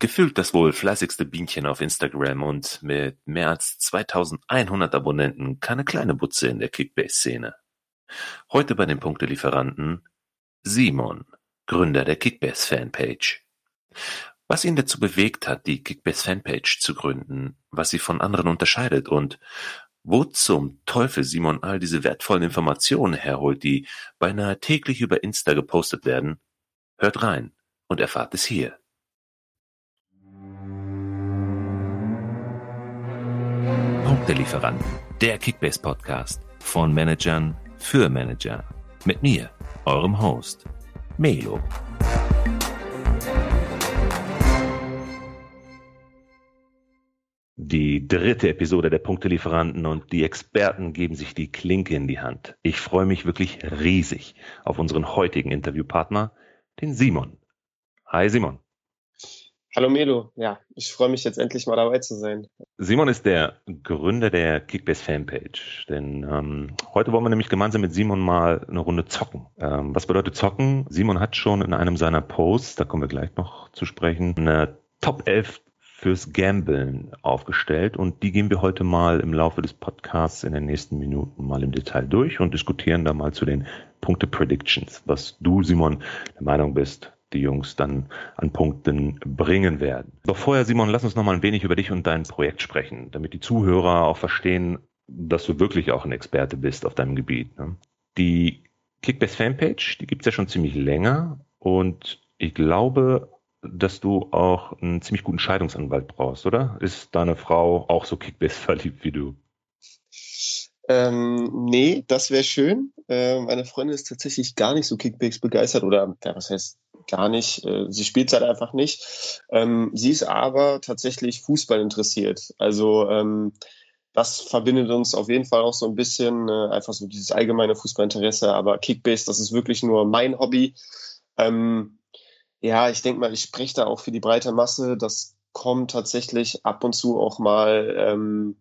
Gefühlt das wohl fleißigste Bienchen auf Instagram und mit mehr als 2100 Abonnenten keine kleine Butze in der Kickbase-Szene. Heute bei den Punktelieferanten Simon, Gründer der Kickbase-Fanpage. Was ihn dazu bewegt hat, die Kickbase-Fanpage zu gründen, was sie von anderen unterscheidet und wo zum Teufel Simon all diese wertvollen Informationen herholt, die beinahe täglich über Insta gepostet werden, hört rein und erfahrt es hier. Punktelieferanten, der Kickbase-Podcast von Managern für Manager. Mit mir, eurem Host, Melo. Die dritte Episode der Punktelieferanten und die Experten geben sich die Klinke in die Hand. Ich freue mich wirklich riesig auf unseren heutigen Interviewpartner, den Simon. Hi Simon. Hallo Melo, ja, ich freue mich jetzt endlich mal dabei zu sein. Simon ist der Gründer der Kickbase Fanpage, denn ähm, heute wollen wir nämlich gemeinsam mit Simon mal eine Runde zocken. Ähm, was bedeutet zocken? Simon hat schon in einem seiner Posts, da kommen wir gleich noch zu sprechen, eine Top 11 fürs Gambeln aufgestellt und die gehen wir heute mal im Laufe des Podcasts in den nächsten Minuten mal im Detail durch und diskutieren da mal zu den Punkte Predictions, was du Simon der Meinung bist, die Jungs dann an Punkten bringen werden. Doch vorher, Simon, lass uns noch mal ein wenig über dich und dein Projekt sprechen, damit die Zuhörer auch verstehen, dass du wirklich auch ein Experte bist auf deinem Gebiet. Ne? Die Kickbase Fanpage, die gibt's ja schon ziemlich länger und ich glaube, dass du auch einen ziemlich guten Scheidungsanwalt brauchst, oder? Ist deine Frau auch so Kickbase verliebt wie du? Ähm, nee, das wäre schön. Äh, meine Freundin ist tatsächlich gar nicht so Kickbase begeistert oder ja, was heißt gar nicht. Äh, sie spielt halt einfach nicht. Ähm, sie ist aber tatsächlich Fußball interessiert. Also ähm, das verbindet uns auf jeden Fall auch so ein bisschen, äh, einfach so dieses allgemeine Fußballinteresse. Aber Kickbase, das ist wirklich nur mein Hobby. Ähm, ja, ich denke mal, ich spreche da auch für die breite Masse. Das kommt tatsächlich ab und zu auch mal ähm,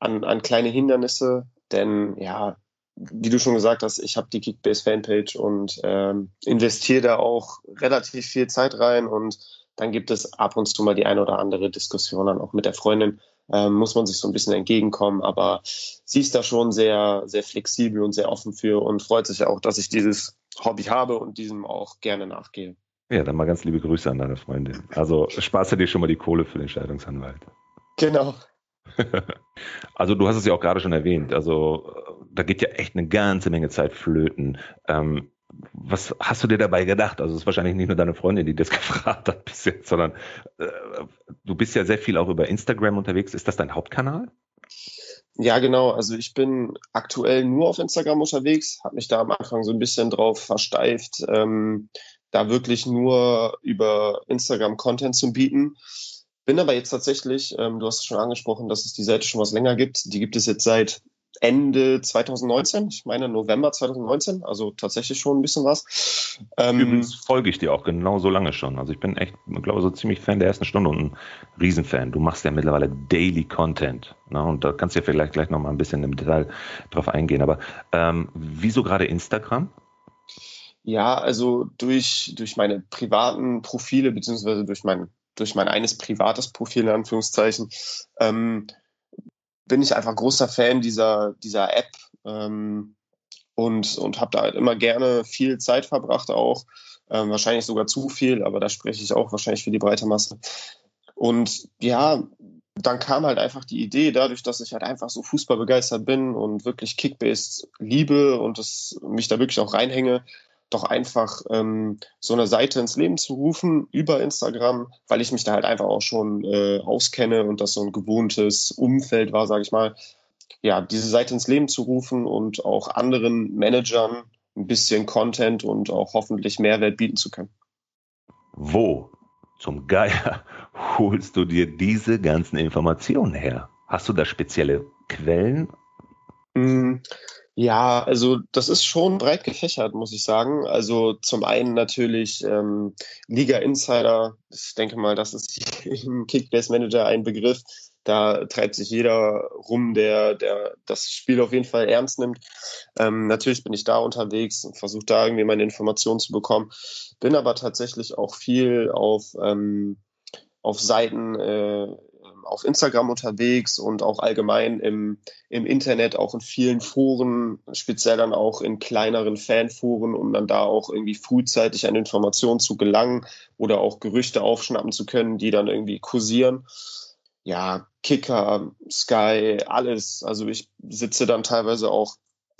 an, an kleine Hindernisse. Denn ja, wie du schon gesagt hast, ich habe die Kickbase Fanpage und ähm, investiere da auch relativ viel Zeit rein und dann gibt es ab und zu mal die eine oder andere Diskussion dann auch mit der Freundin. Ähm, muss man sich so ein bisschen entgegenkommen, aber sie ist da schon sehr, sehr flexibel und sehr offen für und freut sich ja auch, dass ich dieses Hobby habe und diesem auch gerne nachgehe. Ja, dann mal ganz liebe Grüße an deine Freundin. Also sparst du dir schon mal die Kohle für den Scheidungsanwalt. Genau. Also du hast es ja auch gerade schon erwähnt. Also da geht ja echt eine ganze Menge Zeit flöten. Ähm, was hast du dir dabei gedacht? Also es ist wahrscheinlich nicht nur deine Freundin, die das gefragt hat bis jetzt, sondern äh, du bist ja sehr viel auch über Instagram unterwegs. Ist das dein Hauptkanal? Ja, genau. Also ich bin aktuell nur auf Instagram unterwegs, habe mich da am Anfang so ein bisschen drauf versteift, ähm, da wirklich nur über Instagram Content zu bieten. Bin aber jetzt tatsächlich, ähm, du hast es schon angesprochen, dass es die Seite schon was länger gibt. Die gibt es jetzt seit Ende 2019, ich meine November 2019, also tatsächlich schon ein bisschen was. Ähm, Übrigens folge ich dir auch genau so lange schon. Also ich bin echt, ich glaube, so ziemlich Fan der ersten Stunde und ein Riesenfan. Du machst ja mittlerweile Daily Content. Ne? Und da kannst du ja vielleicht gleich noch mal ein bisschen im Detail drauf eingehen. Aber ähm, wieso gerade Instagram? Ja, also durch, durch meine privaten Profile, beziehungsweise durch mein durch mein eines privates Profil in Anführungszeichen, ähm, bin ich einfach großer Fan dieser, dieser App ähm, und, und habe da halt immer gerne viel Zeit verbracht auch. Ähm, wahrscheinlich sogar zu viel, aber da spreche ich auch wahrscheinlich für die breite Masse. Und ja, dann kam halt einfach die Idee, dadurch, dass ich halt einfach so Fußball begeistert bin und wirklich Kickbase liebe und das, mich da wirklich auch reinhänge, doch einfach ähm, so eine Seite ins Leben zu rufen über Instagram, weil ich mich da halt einfach auch schon äh, auskenne und das so ein gewohntes Umfeld war, sage ich mal. Ja, diese Seite ins Leben zu rufen und auch anderen Managern ein bisschen Content und auch hoffentlich Mehrwert bieten zu können. Wo zum Geier holst du dir diese ganzen Informationen her? Hast du da spezielle Quellen? Mm, ja, also das ist schon breit gefächert, muss ich sagen. Also zum einen natürlich ähm, Liga Insider. Ich denke mal, das ist im Kickbase Manager ein Begriff. Da treibt sich jeder rum, der, der das Spiel auf jeden Fall ernst nimmt. Ähm, natürlich bin ich da unterwegs und versuche da irgendwie meine Informationen zu bekommen. Bin aber tatsächlich auch viel auf ähm, auf Seiten äh, auf Instagram unterwegs und auch allgemein im, im Internet, auch in vielen Foren, speziell dann auch in kleineren Fanforen, um dann da auch irgendwie frühzeitig an Informationen zu gelangen oder auch Gerüchte aufschnappen zu können, die dann irgendwie kursieren. Ja, Kicker, Sky, alles. Also ich sitze dann teilweise auch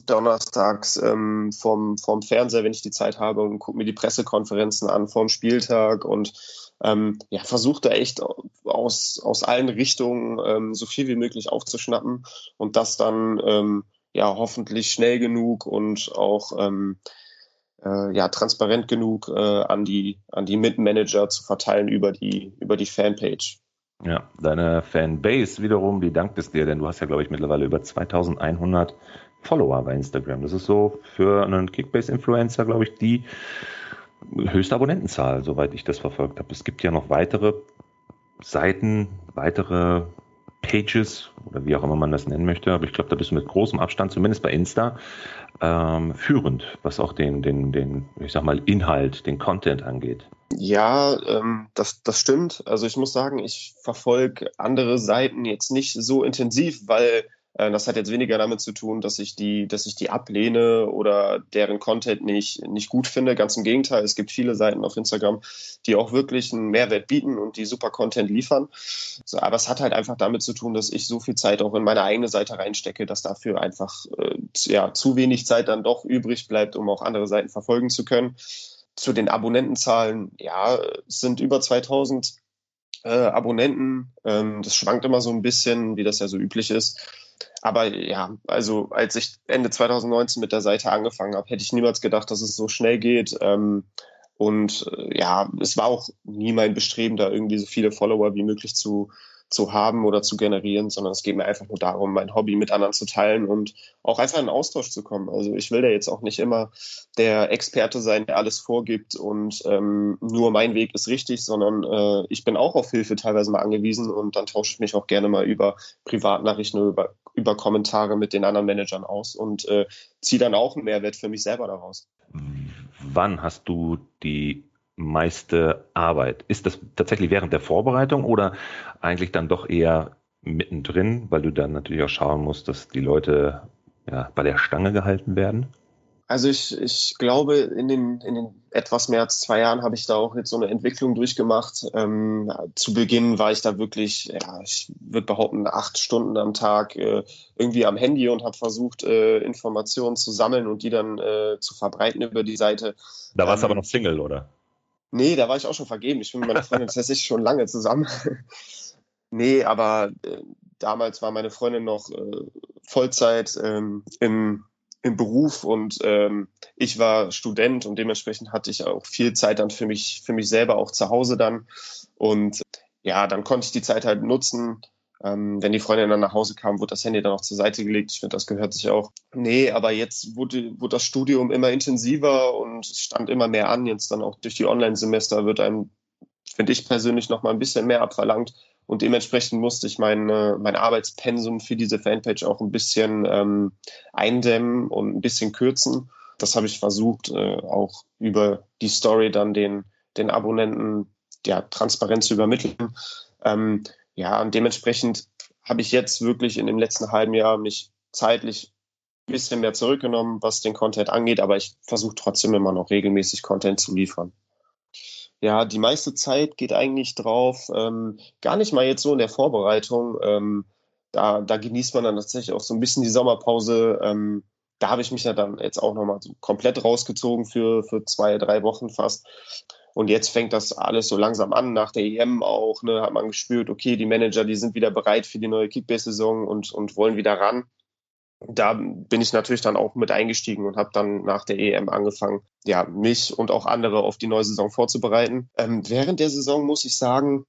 donnerstags ähm, vom, vom Fernseher, wenn ich die Zeit habe und gucke mir die Pressekonferenzen an vom Spieltag und ähm, ja, versucht da echt aus, aus allen Richtungen ähm, so viel wie möglich aufzuschnappen und das dann ähm, ja hoffentlich schnell genug und auch ähm, äh, ja transparent genug äh, an die an die Mitmanager zu verteilen über die über die Fanpage. Ja, deine Fanbase wiederum, die dankt es dir, denn du hast ja glaube ich mittlerweile über 2100 Follower bei Instagram. Das ist so für einen Kickbase-Influencer, glaube ich, die höchste Abonnentenzahl, soweit ich das verfolgt habe. Es gibt ja noch weitere Seiten, weitere Pages oder wie auch immer man das nennen möchte, aber ich glaube, da bist du mit großem Abstand, zumindest bei Insta, ähm, führend, was auch den, den, den, ich sag mal, Inhalt, den Content angeht. Ja, ähm, das, das stimmt. Also ich muss sagen, ich verfolge andere Seiten jetzt nicht so intensiv, weil das hat jetzt weniger damit zu tun, dass ich die, dass ich die ablehne oder deren Content nicht, nicht gut finde. Ganz im Gegenteil, es gibt viele Seiten auf Instagram, die auch wirklich einen Mehrwert bieten und die super Content liefern. So, aber es hat halt einfach damit zu tun, dass ich so viel Zeit auch in meine eigene Seite reinstecke, dass dafür einfach äh, ja, zu wenig Zeit dann doch übrig bleibt, um auch andere Seiten verfolgen zu können. Zu den Abonnentenzahlen, ja, es sind über 2000 äh, Abonnenten. Ähm, das schwankt immer so ein bisschen, wie das ja so üblich ist. Aber ja, also als ich Ende 2019 mit der Seite angefangen habe, hätte ich niemals gedacht, dass es so schnell geht. Ähm, und äh, ja, es war auch nie mein Bestreben, da irgendwie so viele Follower wie möglich zu, zu haben oder zu generieren, sondern es geht mir einfach nur darum, mein Hobby mit anderen zu teilen und auch einfach in Austausch zu kommen. Also ich will da jetzt auch nicht immer der Experte sein, der alles vorgibt und ähm, nur mein Weg ist richtig, sondern äh, ich bin auch auf Hilfe teilweise mal angewiesen und dann tausche ich mich auch gerne mal über Privatnachrichten oder über, über Kommentare mit den anderen Managern aus und äh, ziehe dann auch einen Mehrwert für mich selber daraus. Wann hast du die meiste Arbeit? Ist das tatsächlich während der Vorbereitung oder eigentlich dann doch eher mittendrin, weil du dann natürlich auch schauen musst, dass die Leute ja, bei der Stange gehalten werden? Also ich, ich glaube, in den, in den etwas mehr als zwei Jahren habe ich da auch jetzt so eine Entwicklung durchgemacht. Ähm, zu Beginn war ich da wirklich, ja, ich würde behaupten, acht Stunden am Tag äh, irgendwie am Handy und habe versucht, äh, Informationen zu sammeln und die dann äh, zu verbreiten über die Seite. Da warst du ähm, aber noch Single, oder? Nee, da war ich auch schon vergeben. Ich bin mit meiner Freundin tatsächlich schon lange zusammen. nee, aber äh, damals war meine Freundin noch äh, Vollzeit ähm, im, im Beruf und ähm, ich war Student und dementsprechend hatte ich auch viel Zeit dann für mich, für mich selber auch zu Hause dann. Und ja, dann konnte ich die Zeit halt nutzen, ähm, wenn die Freundin dann nach Hause kam, wurde das Handy dann auch zur Seite gelegt. Ich finde, das gehört sich auch. Nee, aber jetzt wurde, wurde das Studium immer intensiver und stand immer mehr an. Jetzt dann auch durch die Online-Semester wird einem, finde ich persönlich, noch mal ein bisschen mehr abverlangt. Und dementsprechend musste ich mein, mein Arbeitspensum für diese Fanpage auch ein bisschen ähm, eindämmen und ein bisschen kürzen. Das habe ich versucht, äh, auch über die Story dann den, den Abonnenten ja, transparent zu übermitteln. Ähm, ja, und dementsprechend habe ich jetzt wirklich in dem letzten halben Jahr mich zeitlich ein bisschen mehr zurückgenommen, was den Content angeht, aber ich versuche trotzdem immer noch regelmäßig Content zu liefern. Ja, die meiste Zeit geht eigentlich drauf, ähm, gar nicht mal jetzt so in der Vorbereitung. Ähm, da, da genießt man dann tatsächlich auch so ein bisschen die Sommerpause. Ähm, da habe ich mich ja dann jetzt auch nochmal so komplett rausgezogen für, für zwei, drei Wochen fast. Und jetzt fängt das alles so langsam an, nach der EM auch, ne, hat man gespürt, okay, die Manager, die sind wieder bereit für die neue Kickbase-Saison und, und wollen wieder ran. Da bin ich natürlich dann auch mit eingestiegen und habe dann nach der EM angefangen, ja, mich und auch andere auf die neue Saison vorzubereiten. Ähm, während der Saison muss ich sagen,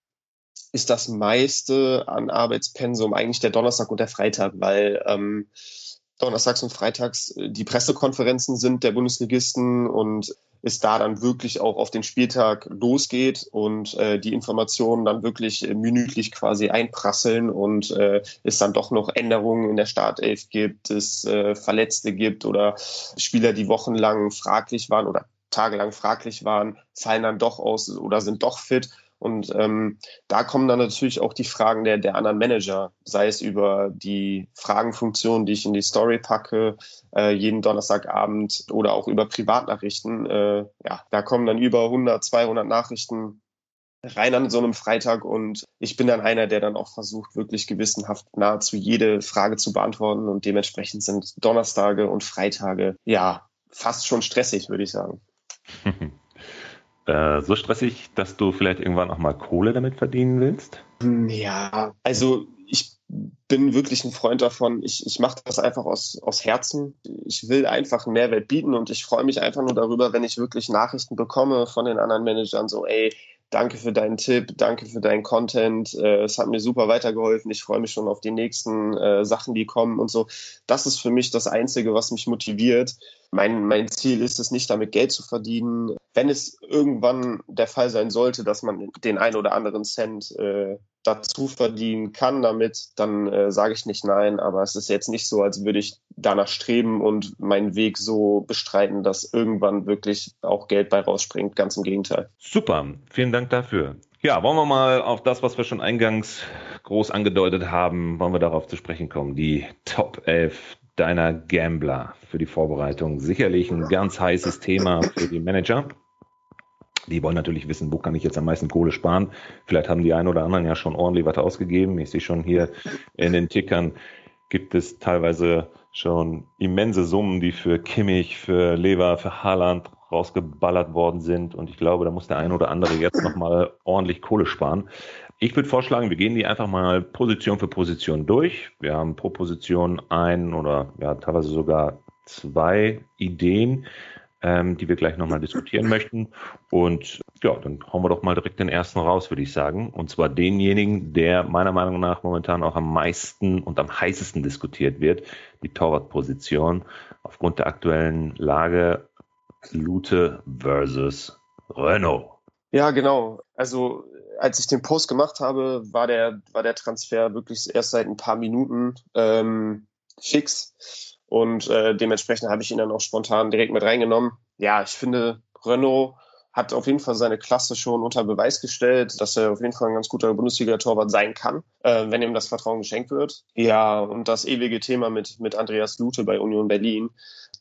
ist das meiste an Arbeitspensum eigentlich der Donnerstag und der Freitag, weil ähm, Donnerstags und Freitags äh, die Pressekonferenzen sind der Bundesligisten und es da dann wirklich auch auf den Spieltag losgeht und äh, die Informationen dann wirklich äh, minütlich quasi einprasseln und äh, es dann doch noch Änderungen in der Startelf gibt, es äh, Verletzte gibt oder Spieler, die wochenlang fraglich waren oder tagelang fraglich waren, fallen dann doch aus oder sind doch fit. Und ähm, da kommen dann natürlich auch die Fragen der, der anderen Manager, sei es über die Fragenfunktion, die ich in die Story packe, äh, jeden Donnerstagabend oder auch über Privatnachrichten. Äh, ja, da kommen dann über 100, 200 Nachrichten rein an so einem Freitag und ich bin dann einer, der dann auch versucht, wirklich gewissenhaft nahezu jede Frage zu beantworten und dementsprechend sind Donnerstage und Freitage ja fast schon stressig, würde ich sagen. Äh, so stressig, dass du vielleicht irgendwann auch mal Kohle damit verdienen willst? Ja, also ich bin wirklich ein Freund davon. Ich, ich mache das einfach aus, aus Herzen. Ich will einfach einen Mehrwert bieten und ich freue mich einfach nur darüber, wenn ich wirklich Nachrichten bekomme von den anderen Managern, so, ey, danke für deinen Tipp, danke für deinen Content. Äh, es hat mir super weitergeholfen. Ich freue mich schon auf die nächsten äh, Sachen, die kommen und so. Das ist für mich das Einzige, was mich motiviert. Mein, mein Ziel ist es nicht, damit Geld zu verdienen. Wenn es irgendwann der Fall sein sollte, dass man den ein oder anderen Cent äh, dazu verdienen kann damit, dann äh, sage ich nicht nein. Aber es ist jetzt nicht so, als würde ich danach streben und meinen Weg so bestreiten, dass irgendwann wirklich auch Geld bei rausspringt. Ganz im Gegenteil. Super, vielen Dank dafür. Ja, wollen wir mal auf das, was wir schon eingangs groß angedeutet haben, wollen wir darauf zu sprechen kommen. Die Top 11 deiner Gambler für die Vorbereitung. Sicherlich ein ganz heißes Thema für die Manager. Die wollen natürlich wissen, wo kann ich jetzt am meisten Kohle sparen. Vielleicht haben die einen oder anderen ja schon ordentlich was ausgegeben. Ich sehe schon hier in den Tickern gibt es teilweise schon immense Summen, die für Kimmich, für Lever, für Haaland rausgeballert worden sind. Und ich glaube, da muss der eine oder andere jetzt nochmal ordentlich Kohle sparen. Ich würde vorschlagen, wir gehen die einfach mal Position für Position durch. Wir haben pro Position ein oder ja teilweise sogar zwei Ideen, ähm, die wir gleich nochmal diskutieren möchten. Und ja, dann hauen wir doch mal direkt den ersten raus, würde ich sagen. Und zwar denjenigen, der meiner Meinung nach momentan auch am meisten und am heißesten diskutiert wird, die Torwartposition. Aufgrund der aktuellen Lage Lute versus Renault. Ja, genau. Also als ich den Post gemacht habe, war der, war der Transfer wirklich erst seit ein paar Minuten ähm, fix. Und äh, dementsprechend habe ich ihn dann auch spontan direkt mit reingenommen. Ja, ich finde, Renault hat auf jeden Fall seine Klasse schon unter Beweis gestellt, dass er auf jeden Fall ein ganz guter Bundesliga-Torwart sein kann, äh, wenn ihm das Vertrauen geschenkt wird. Ja, und das ewige Thema mit, mit Andreas Lute bei Union Berlin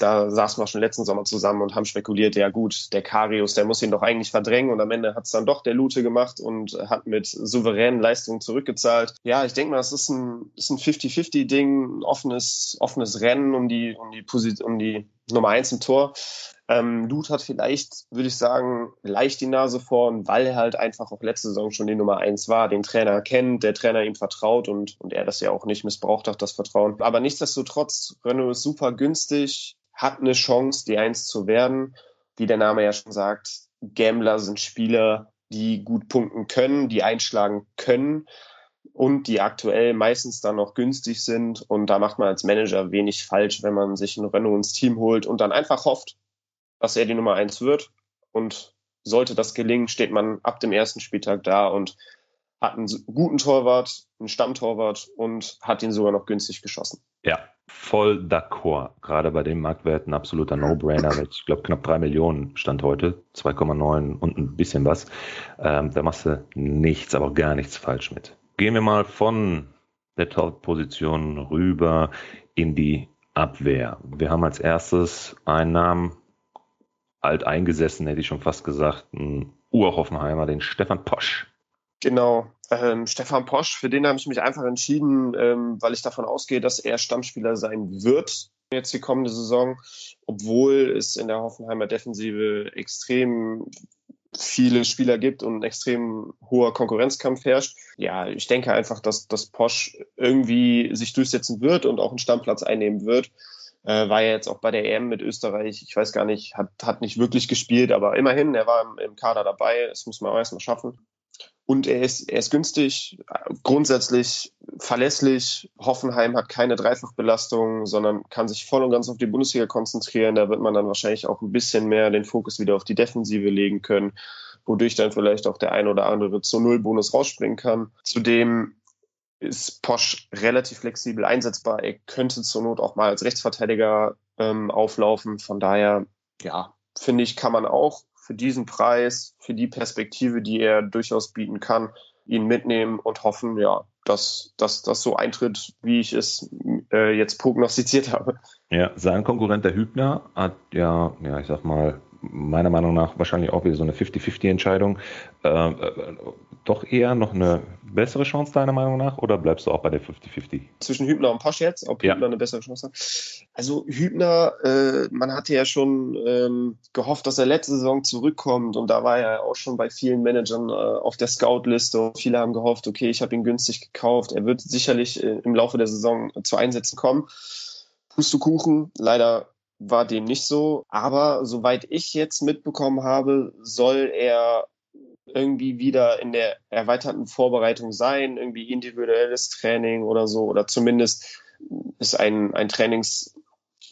da saßen wir schon letzten Sommer zusammen und haben spekuliert, ja gut, der Karius, der muss ihn doch eigentlich verdrängen und am Ende hat es dann doch der Lute gemacht und hat mit souveränen Leistungen zurückgezahlt. Ja, ich denke mal, es ist ein, ist ein 50-50-Ding, ein offenes, offenes Rennen um die, um die, Position, um die Nummer eins im Tor. Ähm, Lut hat vielleicht, würde ich sagen, leicht die Nase vorn, weil er halt einfach auch letzte Saison schon die Nummer eins war, den Trainer kennt, der Trainer ihm vertraut und, und er das ja auch nicht missbraucht hat, das Vertrauen. Aber nichtsdestotrotz, Renault ist super günstig, hat eine Chance, die Eins zu werden. Wie der Name ja schon sagt, Gambler sind Spieler, die gut punkten können, die einschlagen können und die aktuell meistens dann noch günstig sind. Und da macht man als Manager wenig falsch, wenn man sich einen Renault ins Team holt und dann einfach hofft, dass er die Nummer eins wird. Und sollte das gelingen, steht man ab dem ersten Spieltag da und hat einen guten Torwart, einen Stammtorwart und hat ihn sogar noch günstig geschossen. Ja, voll d'accord. Gerade bei dem Marktwert ein absoluter No-Brainer. Ich glaube, knapp drei Millionen stand heute, 2,9 und ein bisschen was. Ähm, da machst du nichts, aber auch gar nichts falsch mit. Gehen wir mal von der Top-Position rüber in die Abwehr. Wir haben als erstes einen Namen, alteingesessen, hätte ich schon fast gesagt, ein Urhoffenheimer, den Stefan Posch. Genau. Ähm, Stefan Posch, für den habe ich mich einfach entschieden, ähm, weil ich davon ausgehe, dass er Stammspieler sein wird jetzt die kommende Saison, obwohl es in der Hoffenheimer Defensive extrem viele Spieler gibt und ein extrem hoher Konkurrenzkampf herrscht. Ja, ich denke einfach, dass, dass Posch irgendwie sich durchsetzen wird und auch einen Stammplatz einnehmen wird. Äh, war ja jetzt auch bei der EM mit Österreich, ich weiß gar nicht, hat, hat nicht wirklich gespielt, aber immerhin, er war im, im Kader dabei, das muss man auch erstmal schaffen. Und er ist, er ist günstig, grundsätzlich verlässlich. Hoffenheim hat keine Dreifachbelastung, sondern kann sich voll und ganz auf die Bundesliga konzentrieren. Da wird man dann wahrscheinlich auch ein bisschen mehr den Fokus wieder auf die Defensive legen können, wodurch dann vielleicht auch der ein oder andere zu Null-Bonus rausspringen kann. Zudem ist Posch relativ flexibel einsetzbar. Er könnte zur Not auch mal als Rechtsverteidiger ähm, auflaufen. Von daher, ja, finde ich, kann man auch für diesen Preis, für die Perspektive, die er durchaus bieten kann, ihn mitnehmen und hoffen, ja, dass, dass das so eintritt, wie ich es äh, jetzt prognostiziert habe. Ja, sein Konkurrent der Hübner hat ja, ja, ich sag mal, meiner Meinung nach wahrscheinlich auch wieder so eine 50-50-Entscheidung. Äh, äh, doch eher noch eine bessere Chance deiner Meinung nach oder bleibst du auch bei der 50-50? Zwischen Hübner und Posch jetzt, ob ja. Hübner eine bessere Chance hat. Also Hübner, äh, man hatte ja schon ähm, gehofft, dass er letzte Saison zurückkommt und da war er auch schon bei vielen Managern äh, auf der Scout-Liste. Viele haben gehofft, okay, ich habe ihn günstig gekauft, er wird sicherlich äh, im Laufe der Saison zu Einsätzen kommen. Pustekuchen, leider war dem nicht so. Aber soweit ich jetzt mitbekommen habe, soll er irgendwie wieder in der erweiterten Vorbereitung sein, irgendwie individuelles Training oder so, oder zumindest ist ein, ein Trainings,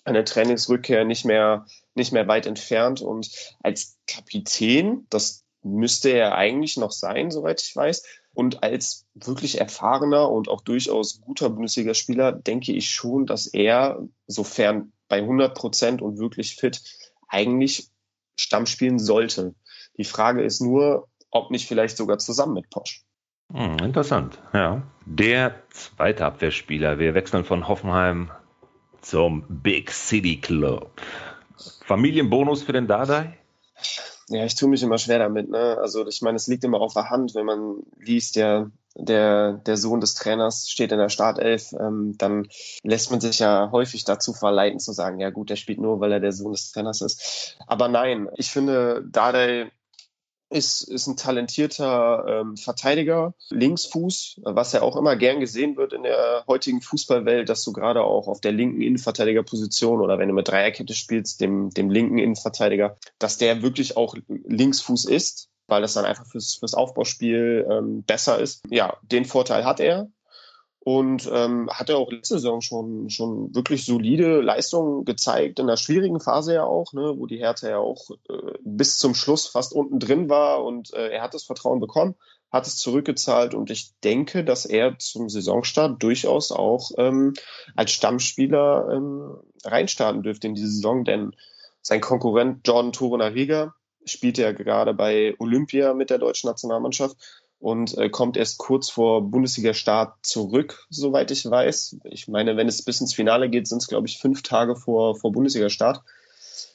eine Trainingsrückkehr nicht mehr, nicht mehr weit entfernt. Und als Kapitän, das müsste er eigentlich noch sein, soweit ich weiß. Und als wirklich erfahrener und auch durchaus guter Bundesligaspieler denke ich schon, dass er, sofern bei 100 Prozent und wirklich fit eigentlich Stamm spielen sollte. Die Frage ist nur, ob nicht vielleicht sogar zusammen mit Posch. Hm, interessant, ja. Der zweite Abwehrspieler. Wir wechseln von Hoffenheim zum Big City Club. Familienbonus für den Dardai? Ja, ich tue mich immer schwer damit. Ne? Also ich meine, es liegt immer auf der Hand, wenn man liest, ja, der, der Sohn des Trainers steht in der Startelf, ähm, dann lässt man sich ja häufig dazu verleiten zu sagen, ja gut, der spielt nur, weil er der Sohn des Trainers ist. Aber nein, ich finde, Dardai ist, ist ein talentierter ähm, Verteidiger, Linksfuß, was ja auch immer gern gesehen wird in der heutigen Fußballwelt, dass du gerade auch auf der linken Innenverteidigerposition oder wenn du mit Dreierkette spielst, dem, dem linken Innenverteidiger, dass der wirklich auch Linksfuß ist weil das dann einfach fürs, fürs Aufbauspiel ähm, besser ist. Ja, den Vorteil hat er. Und ähm, hat er auch letzte Saison schon, schon wirklich solide Leistungen gezeigt, in der schwierigen Phase ja auch, ne, wo die Hertha ja auch äh, bis zum Schluss fast unten drin war und äh, er hat das Vertrauen bekommen, hat es zurückgezahlt und ich denke, dass er zum Saisonstart durchaus auch ähm, als Stammspieler ähm, reinstarten dürfte in diese Saison, denn sein Konkurrent Jordan Torunariga, spielt ja gerade bei Olympia mit der deutschen Nationalmannschaft und äh, kommt erst kurz vor Bundesliga-Start zurück, soweit ich weiß. Ich meine, wenn es bis ins Finale geht, sind es, glaube ich, fünf Tage vor, vor Bundesliga-Start.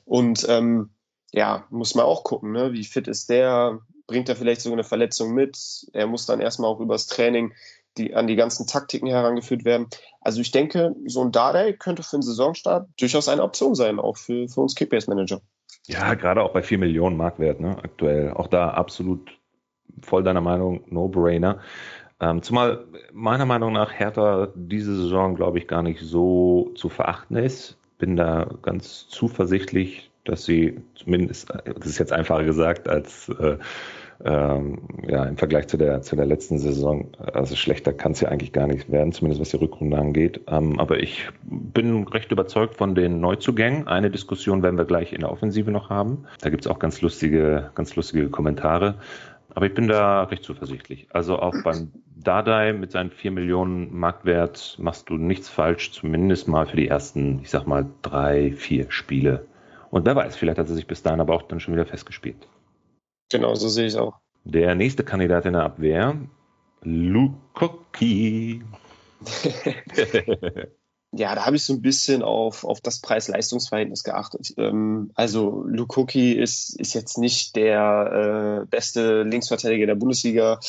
Und ähm, ja, muss man auch gucken, ne? wie fit ist der, bringt er vielleicht sogar eine Verletzung mit. Er muss dann erstmal auch übers Training die, an die ganzen Taktiken herangeführt werden. Also ich denke, so ein Dardai könnte für einen Saisonstart durchaus eine Option sein, auch für, für uns Kickbase-Manager. Ja, gerade auch bei 4 Millionen Marktwert, ne, aktuell. Auch da absolut voll deiner Meinung, No-Brainer. Ähm, zumal meiner Meinung nach Hertha diese Saison, glaube ich, gar nicht so zu verachten ist. Bin da ganz zuversichtlich, dass sie zumindest, das ist jetzt einfacher gesagt, als äh, ähm, ja, im Vergleich zu der, zu der letzten Saison, also schlechter kann es ja eigentlich gar nicht werden, zumindest was die Rückrunde angeht. Ähm, aber ich bin recht überzeugt von den Neuzugängen. Eine Diskussion werden wir gleich in der Offensive noch haben. Da gibt es auch ganz lustige, ganz lustige Kommentare. Aber ich bin da recht zuversichtlich. Also auch beim Dardai mit seinen 4 Millionen Marktwert machst du nichts falsch, zumindest mal für die ersten, ich sag mal, drei, vier Spiele. Und wer weiß, vielleicht hat er sich bis dahin aber auch dann schon wieder festgespielt. Genau, so sehe ich auch. Der nächste Kandidat in der Abwehr, Lukoki. ja, da habe ich so ein bisschen auf, auf das Preis-Leistungs-Verhältnis geachtet. Ähm, also Lukoki ist, ist jetzt nicht der äh, beste Linksverteidiger der Bundesliga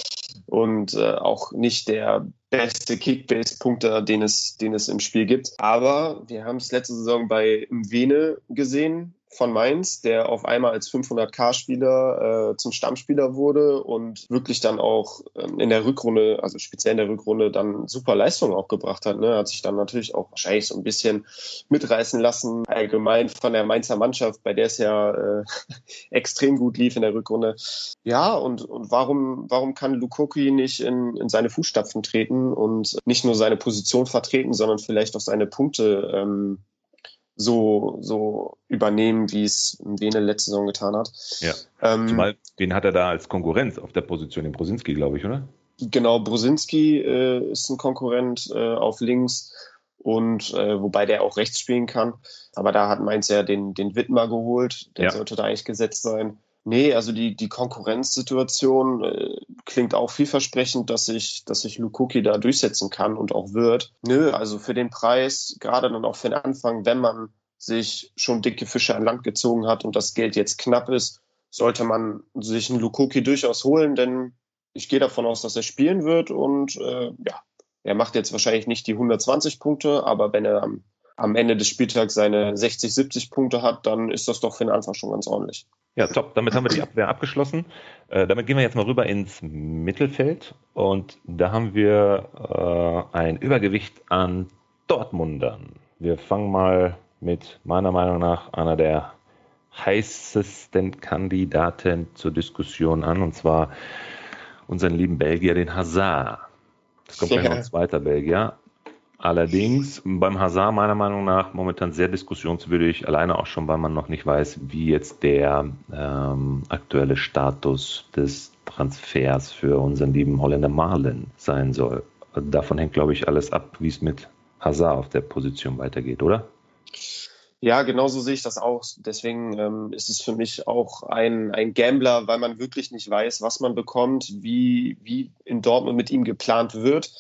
und äh, auch nicht der beste Kickbase-Punkter, den es, den es im Spiel gibt. Aber wir haben es letzte Saison bei Mwene gesehen, von Mainz, der auf einmal als 500k-Spieler äh, zum Stammspieler wurde und wirklich dann auch ähm, in der Rückrunde, also speziell in der Rückrunde, dann super Leistungen auch gebracht hat. Ne? Hat sich dann natürlich auch wahrscheinlich so ein bisschen mitreißen lassen, allgemein von der Mainzer Mannschaft, bei der es ja äh, extrem gut lief in der Rückrunde. Ja, und, und warum, warum kann Lukoki nicht in, in seine Fußstapfen treten und nicht nur seine Position vertreten, sondern vielleicht auch seine Punkte ähm, so, so übernehmen, wie es Vene letzte Saison getan hat. Ja. Ähm, Zumal, den hat er da als Konkurrenz auf der Position, den Brosinski, glaube ich, oder? Genau, Brosinski äh, ist ein Konkurrent äh, auf links und äh, wobei der auch rechts spielen kann. Aber da hat Mainz ja den, den Wittmer geholt, der ja. sollte da eigentlich gesetzt sein. Nee, also die, die Konkurrenzsituation äh, klingt auch vielversprechend, dass sich, dass sich Lukuki da durchsetzen kann und auch wird. Nö, also für den Preis, gerade dann auch für den Anfang, wenn man sich schon dicke Fische an Land gezogen hat und das Geld jetzt knapp ist, sollte man sich einen Lukuki durchaus holen, denn ich gehe davon aus, dass er spielen wird und äh, ja, er macht jetzt wahrscheinlich nicht die 120 Punkte, aber wenn er am, am Ende des Spieltags seine 60, 70 Punkte hat, dann ist das doch für den Anfang schon ganz ordentlich. Ja, top. Damit haben wir die Abwehr abgeschlossen. Äh, damit gehen wir jetzt mal rüber ins Mittelfeld und da haben wir äh, ein Übergewicht an Dortmundern. Wir fangen mal mit meiner Meinung nach einer der heißesten Kandidaten zur Diskussion an und zwar unseren lieben Belgier, den Hazard. Es kommt gleich noch ein zweiter Belgier. Allerdings beim Hazard meiner Meinung nach momentan sehr diskussionswürdig, alleine auch schon, weil man noch nicht weiß, wie jetzt der ähm, aktuelle Status des Transfers für unseren lieben Holländer Marlen sein soll. Davon hängt, glaube ich, alles ab, wie es mit Hazard auf der Position weitergeht, oder? Ja, genauso sehe ich das auch. Deswegen ähm, ist es für mich auch ein, ein Gambler, weil man wirklich nicht weiß, was man bekommt, wie, wie in Dortmund mit ihm geplant wird.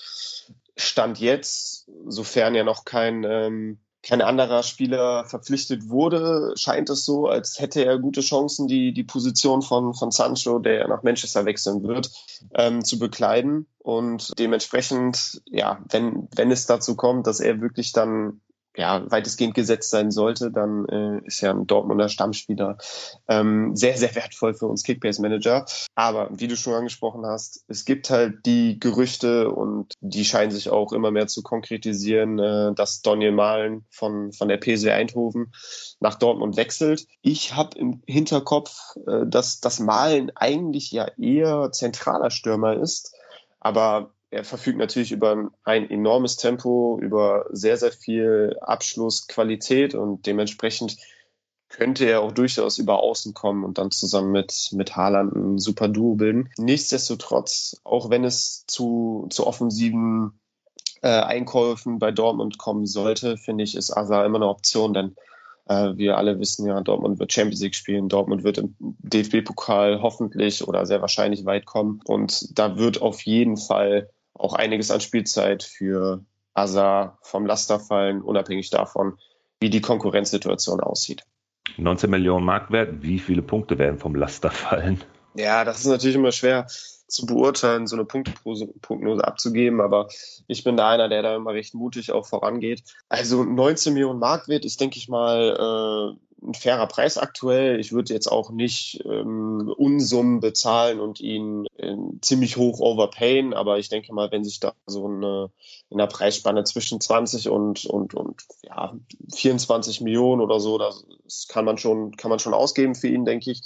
Stand jetzt, sofern ja noch kein, ähm, kein anderer Spieler verpflichtet wurde, scheint es so, als hätte er gute Chancen, die, die Position von, von Sancho, der nach Manchester wechseln wird, ähm, zu bekleiden. Und dementsprechend, ja, wenn, wenn es dazu kommt, dass er wirklich dann ja, weitestgehend gesetzt sein sollte, dann äh, ist ja ein Dortmunder Stammspieler ähm, sehr, sehr wertvoll für uns Kickbase-Manager. Aber wie du schon angesprochen hast, es gibt halt die Gerüchte und die scheinen sich auch immer mehr zu konkretisieren, äh, dass Daniel Mahlen von, von der PSV Eindhoven nach Dortmund wechselt. Ich habe im Hinterkopf, äh, dass das Mahlen eigentlich ja eher zentraler Stürmer ist. Aber er verfügt natürlich über ein enormes Tempo, über sehr, sehr viel Abschlussqualität und dementsprechend könnte er auch durchaus über Außen kommen und dann zusammen mit, mit Haaland ein super Duo bilden. Nichtsdestotrotz, auch wenn es zu, zu offensiven äh, Einkäufen bei Dortmund kommen sollte, finde ich, ist Asa immer eine Option, denn äh, wir alle wissen ja, Dortmund wird Champions League spielen, Dortmund wird im DFB-Pokal hoffentlich oder sehr wahrscheinlich weit kommen und da wird auf jeden Fall auch einiges an Spielzeit für Azar vom Laster fallen, unabhängig davon, wie die Konkurrenzsituation aussieht. 19 Millionen Marktwert, wie viele Punkte werden vom Laster fallen? Ja, das ist natürlich immer schwer zu beurteilen, so eine Punktprognose abzugeben, aber ich bin da einer, der da immer recht mutig auch vorangeht. Also 19 Millionen Marktwert ist, denke ich mal, äh, ein fairer Preis aktuell. Ich würde jetzt auch nicht ähm, Unsummen bezahlen und ihn äh, ziemlich hoch overpayen, aber ich denke mal, wenn sich da so eine in der Preisspanne zwischen 20 und und und ja 24 Millionen oder so, das kann man schon kann man schon ausgeben für ihn, denke ich.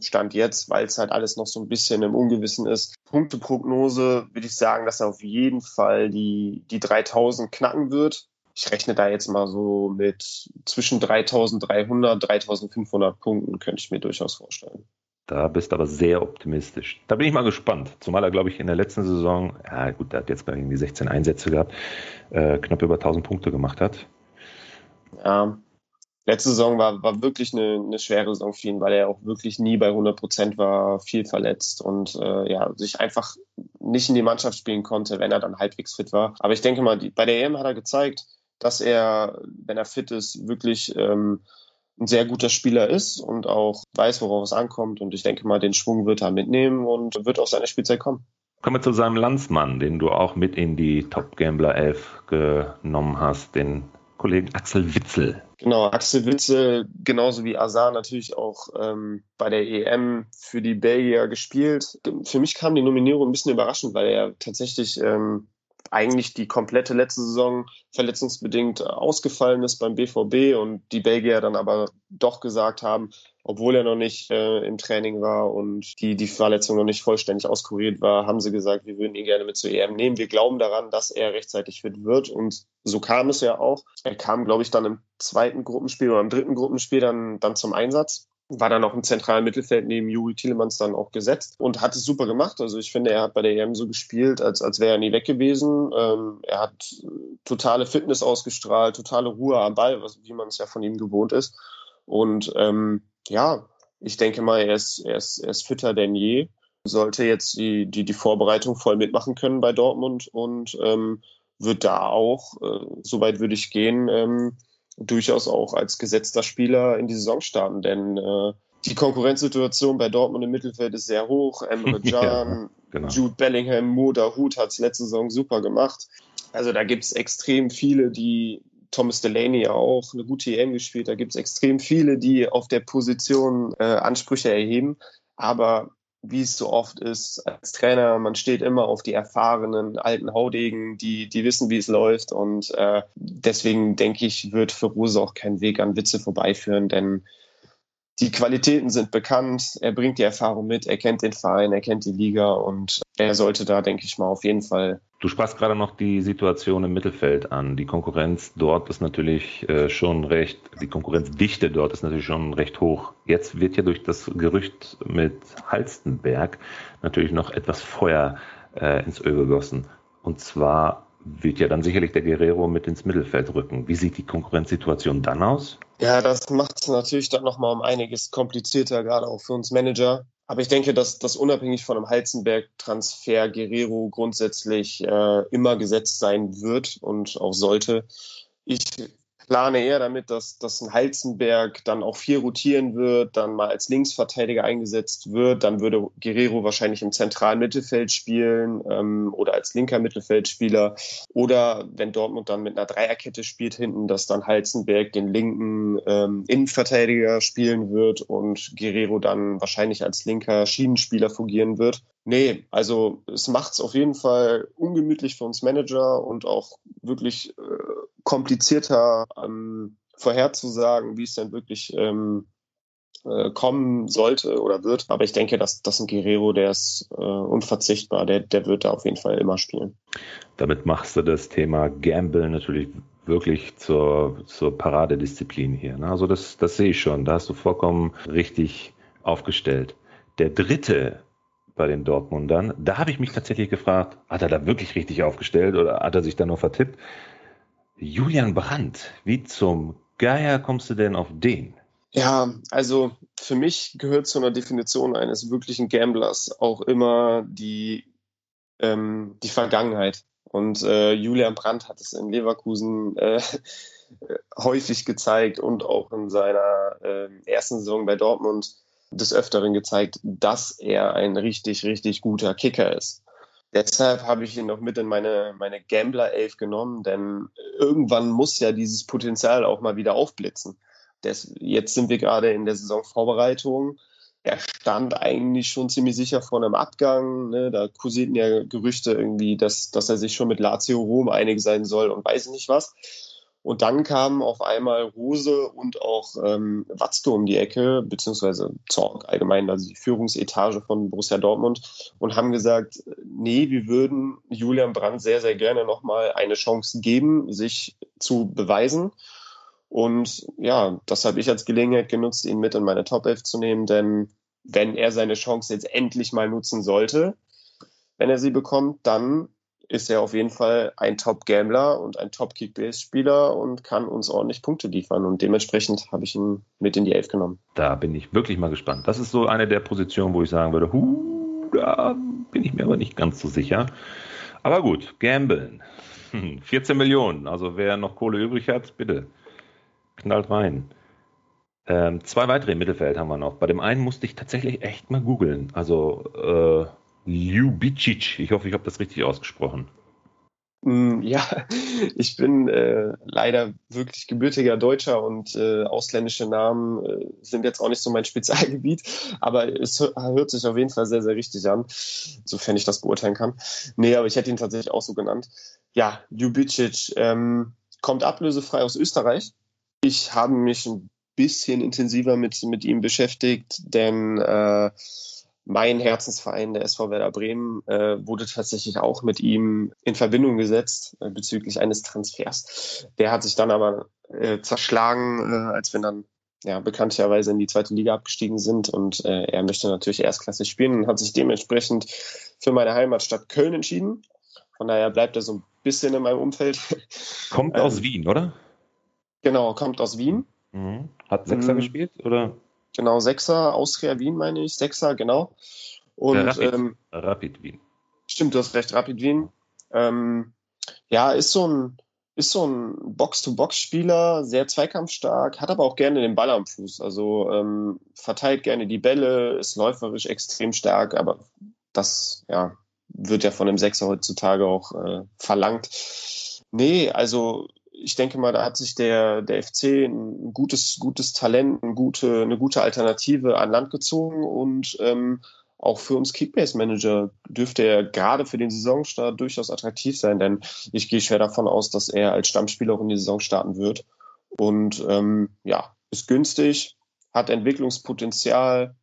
Stand jetzt, weil es halt alles noch so ein bisschen im Ungewissen ist. Punkteprognose würde ich sagen, dass er auf jeden Fall die, die 3000 knacken wird ich rechne da jetzt mal so mit zwischen 3300, 3500 Punkten, könnte ich mir durchaus vorstellen. Da bist du aber sehr optimistisch. Da bin ich mal gespannt. Zumal er, glaube ich, in der letzten Saison, ja gut, der hat jetzt bei irgendwie 16 Einsätze gehabt, äh, knapp über 1000 Punkte gemacht hat. Ja, letzte Saison war, war wirklich eine, eine schwere Saison für ihn, weil er auch wirklich nie bei 100 Prozent war, viel verletzt und äh, ja, sich einfach nicht in die Mannschaft spielen konnte, wenn er dann halbwegs fit war. Aber ich denke mal, die, bei der EM hat er gezeigt, dass er, wenn er fit ist, wirklich ähm, ein sehr guter Spieler ist und auch weiß, worauf es ankommt. Und ich denke mal, den Schwung wird er mitnehmen und wird auf seine Spielzeit kommen. Kommen wir zu seinem Landsmann, den du auch mit in die Top Gambler 11 genommen hast, den Kollegen Axel Witzel. Genau, Axel Witzel, genauso wie Azar natürlich auch ähm, bei der EM für die Belgier gespielt. Für mich kam die Nominierung ein bisschen überraschend, weil er tatsächlich ähm, eigentlich die komplette letzte Saison verletzungsbedingt äh, ausgefallen ist beim BVB und die Belgier dann aber doch gesagt haben, obwohl er noch nicht äh, im Training war und die, die Verletzung noch nicht vollständig auskuriert war, haben sie gesagt, wir würden ihn gerne mit zur EM nehmen. Wir glauben daran, dass er rechtzeitig fit wird und so kam es ja auch. Er kam, glaube ich, dann im zweiten Gruppenspiel oder im dritten Gruppenspiel dann, dann zum Einsatz war dann auch im zentralen Mittelfeld neben Juri Tielemans dann auch gesetzt und hat es super gemacht. Also ich finde, er hat bei der EM so gespielt, als, als wäre er nie weg gewesen. Ähm, er hat totale Fitness ausgestrahlt, totale Ruhe am Ball, was, wie man es ja von ihm gewohnt ist. Und ähm, ja, Ich denke mal, er ist, er ist, er ist fitter denn je. Sollte jetzt die, die, die Vorbereitung voll mitmachen können bei Dortmund und ähm, wird da auch, äh, soweit würde ich gehen, ähm, durchaus auch als gesetzter Spieler in die Saison starten. Denn äh, die Konkurrenzsituation bei Dortmund im Mittelfeld ist sehr hoch. Emre Can, ja, genau. Jude Bellingham, Moda Hut hat es letzte Saison super gemacht. Also da gibt es extrem viele, die Thomas Delaney auch eine gute EM gespielt. Da gibt es extrem viele, die auf der Position äh, Ansprüche erheben. Aber wie es so oft ist, als Trainer, man steht immer auf die erfahrenen alten Haudegen, die, die wissen, wie es läuft. Und äh, deswegen denke ich, wird für Rose auch kein Weg an Witze vorbeiführen, denn die Qualitäten sind bekannt, er bringt die Erfahrung mit, er kennt den Verein, er kennt die Liga und er sollte da, denke ich mal, auf jeden Fall. Du sprachst gerade noch die Situation im Mittelfeld an. Die Konkurrenz dort ist natürlich äh, schon recht, die Konkurrenzdichte dort ist natürlich schon recht hoch. Jetzt wird ja durch das Gerücht mit Halstenberg natürlich noch etwas Feuer äh, ins Öl gegossen. Und zwar wird ja dann sicherlich der Guerrero mit ins Mittelfeld rücken. Wie sieht die Konkurrenzsituation dann aus? Ja, das macht es natürlich dann nochmal um einiges komplizierter, gerade auch für uns Manager. Aber ich denke, dass das unabhängig von einem Heizenberg-Transfer Guerrero grundsätzlich äh, immer gesetzt sein wird und auch sollte. Ich plane eher damit, dass, dass ein Heizenberg dann auch viel rotieren wird, dann mal als Linksverteidiger eingesetzt wird. Dann würde Guerrero wahrscheinlich im zentralen Mittelfeld spielen ähm, oder als linker Mittelfeldspieler. Oder wenn Dortmund dann mit einer Dreierkette spielt hinten, dass dann Heizenberg den linken ähm, Innenverteidiger spielen wird und Guerrero dann wahrscheinlich als linker Schienenspieler fungieren wird. Nee, also es macht es auf jeden Fall ungemütlich für uns Manager und auch wirklich äh, komplizierter ähm, vorherzusagen, wie es denn wirklich ähm, äh, kommen sollte oder wird. Aber ich denke, dass das ein Guerrero, der ist äh, unverzichtbar, der, der wird da auf jeden Fall immer spielen. Damit machst du das Thema Gamble natürlich wirklich zur, zur Paradedisziplin hier. Ne? Also das, das sehe ich schon. Da hast du vollkommen richtig aufgestellt. Der dritte bei den Dortmundern, da habe ich mich tatsächlich gefragt, hat er da wirklich richtig aufgestellt oder hat er sich da nur vertippt? Julian Brandt, wie zum Geier kommst du denn auf den? Ja, also für mich gehört zu einer Definition eines wirklichen Gamblers auch immer die, ähm, die Vergangenheit. Und äh, Julian Brandt hat es in Leverkusen äh, häufig gezeigt und auch in seiner äh, ersten Saison bei Dortmund des Öfteren gezeigt, dass er ein richtig, richtig guter Kicker ist. Deshalb habe ich ihn noch mit in meine, meine Gambler-Elf genommen, denn irgendwann muss ja dieses Potenzial auch mal wieder aufblitzen. Das, jetzt sind wir gerade in der Saisonvorbereitung. Er stand eigentlich schon ziemlich sicher vor einem Abgang. Ne? Da kursierten ja Gerüchte irgendwie, dass, dass er sich schon mit Lazio Rom einig sein soll und weiß nicht was. Und dann kamen auf einmal Rose und auch ähm, Watzke um die Ecke, beziehungsweise Zorg allgemein, also die Führungsetage von Borussia Dortmund, und haben gesagt, nee, wir würden Julian Brandt sehr, sehr gerne nochmal eine Chance geben, sich zu beweisen. Und ja, das habe ich als Gelegenheit genutzt, ihn mit in meine Top 11 zu nehmen, denn wenn er seine Chance jetzt endlich mal nutzen sollte, wenn er sie bekommt, dann ist er auf jeden Fall ein Top-Gambler und ein Top-Kickbase-Spieler und kann uns ordentlich Punkte liefern. Und dementsprechend habe ich ihn mit in die Elf genommen. Da bin ich wirklich mal gespannt. Das ist so eine der Positionen, wo ich sagen würde, hu, da bin ich mir aber nicht ganz so sicher. Aber gut, gambeln. 14 Millionen. Also wer noch Kohle übrig hat, bitte knallt rein. Ähm, zwei weitere im Mittelfeld haben wir noch. Bei dem einen musste ich tatsächlich echt mal googeln. Also äh, Ljubicic. Ich hoffe, ich habe das richtig ausgesprochen. Mm, ja, ich bin äh, leider wirklich gebürtiger Deutscher und äh, ausländische Namen äh, sind jetzt auch nicht so mein Spezialgebiet, aber es hört sich auf jeden Fall sehr, sehr richtig an, sofern ich das beurteilen kann. Nee, aber ich hätte ihn tatsächlich auch so genannt. Ja, Ljubicic ähm, kommt ablösefrei aus Österreich. Ich habe mich ein bisschen intensiver mit, mit ihm beschäftigt, denn äh, mein Herzensverein, der SV Werder Bremen, äh, wurde tatsächlich auch mit ihm in Verbindung gesetzt äh, bezüglich eines Transfers. Der hat sich dann aber äh, zerschlagen, äh, als wir dann ja bekanntlicherweise in die zweite Liga abgestiegen sind und äh, er möchte natürlich erstklassig spielen und hat sich dementsprechend für meine Heimatstadt Köln entschieden. Von daher bleibt er so ein bisschen in meinem Umfeld. Kommt ähm, aus Wien, oder? Genau, kommt aus Wien. Mhm. Hat Sechser mhm. gespielt, oder? Genau, Sechser, Austria Wien meine ich, Sechser, genau. Und Rapid, ähm, Rapid Wien. Stimmt, du hast recht, Rapid Wien. Ähm, ja, ist so ein, ist so ein Box-to-Box-Spieler, sehr zweikampfstark, hat aber auch gerne den Ball am Fuß. Also ähm, verteilt gerne die Bälle, ist läuferisch extrem stark, aber das ja, wird ja von dem Sechser heutzutage auch äh, verlangt. Nee, also ich denke mal, da hat sich der, der FC ein gutes, gutes Talent, eine gute, eine gute Alternative an Land gezogen und ähm, auch für uns Kickbase-Manager dürfte er gerade für den Saisonstart durchaus attraktiv sein, denn ich gehe schwer davon aus, dass er als Stammspieler auch in die Saison starten wird. Und ähm, ja, ist günstig, hat Entwicklungspotenzial,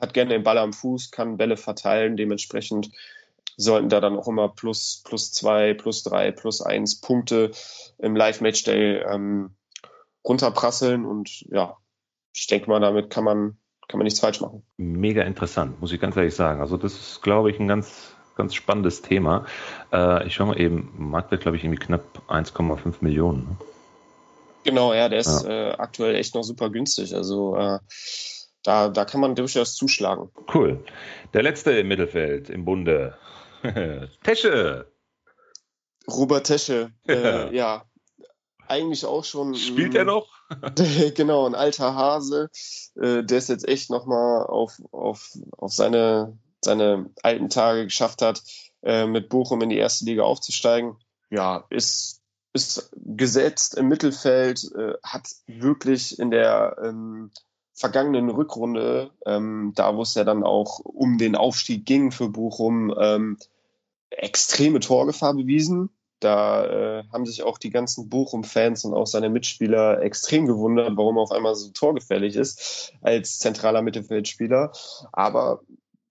hat gerne den Ball am Fuß, kann Bälle verteilen. Dementsprechend sollten da dann auch immer plus, plus zwei, plus drei, plus eins Punkte im Live-Matchday ähm, runterprasseln. Und ja, ich denke mal, damit kann man kann man nichts falsch machen. Mega interessant, muss ich ganz ehrlich sagen. Also das ist, glaube ich, ein ganz, ganz spannendes Thema. Äh, ich schaue mal eben, Marktwert, glaube ich, irgendwie knapp 1,5 Millionen. Ne? Genau, ja, der ist ja. Äh, aktuell echt noch super günstig. Also äh, da, da kann man durchaus zuschlagen. Cool. Der letzte im Mittelfeld im Bunde. Tesche. Robert Tesche. Äh, ja, eigentlich auch schon. Spielt er noch? genau, ein alter Hase, äh, der es jetzt echt nochmal auf, auf, auf seine, seine alten Tage geschafft hat, äh, mit Bochum in die erste Liga aufzusteigen. Ja, ist, ist gesetzt im Mittelfeld, äh, hat wirklich in der ähm, vergangenen Rückrunde, ähm, da wo es ja dann auch um den Aufstieg ging für Bochum, ähm, extreme Torgefahr bewiesen. Da äh, haben sich auch die ganzen Bochum-Fans und auch seine Mitspieler extrem gewundert, warum er auf einmal so torgefällig ist als zentraler Mittelfeldspieler. Aber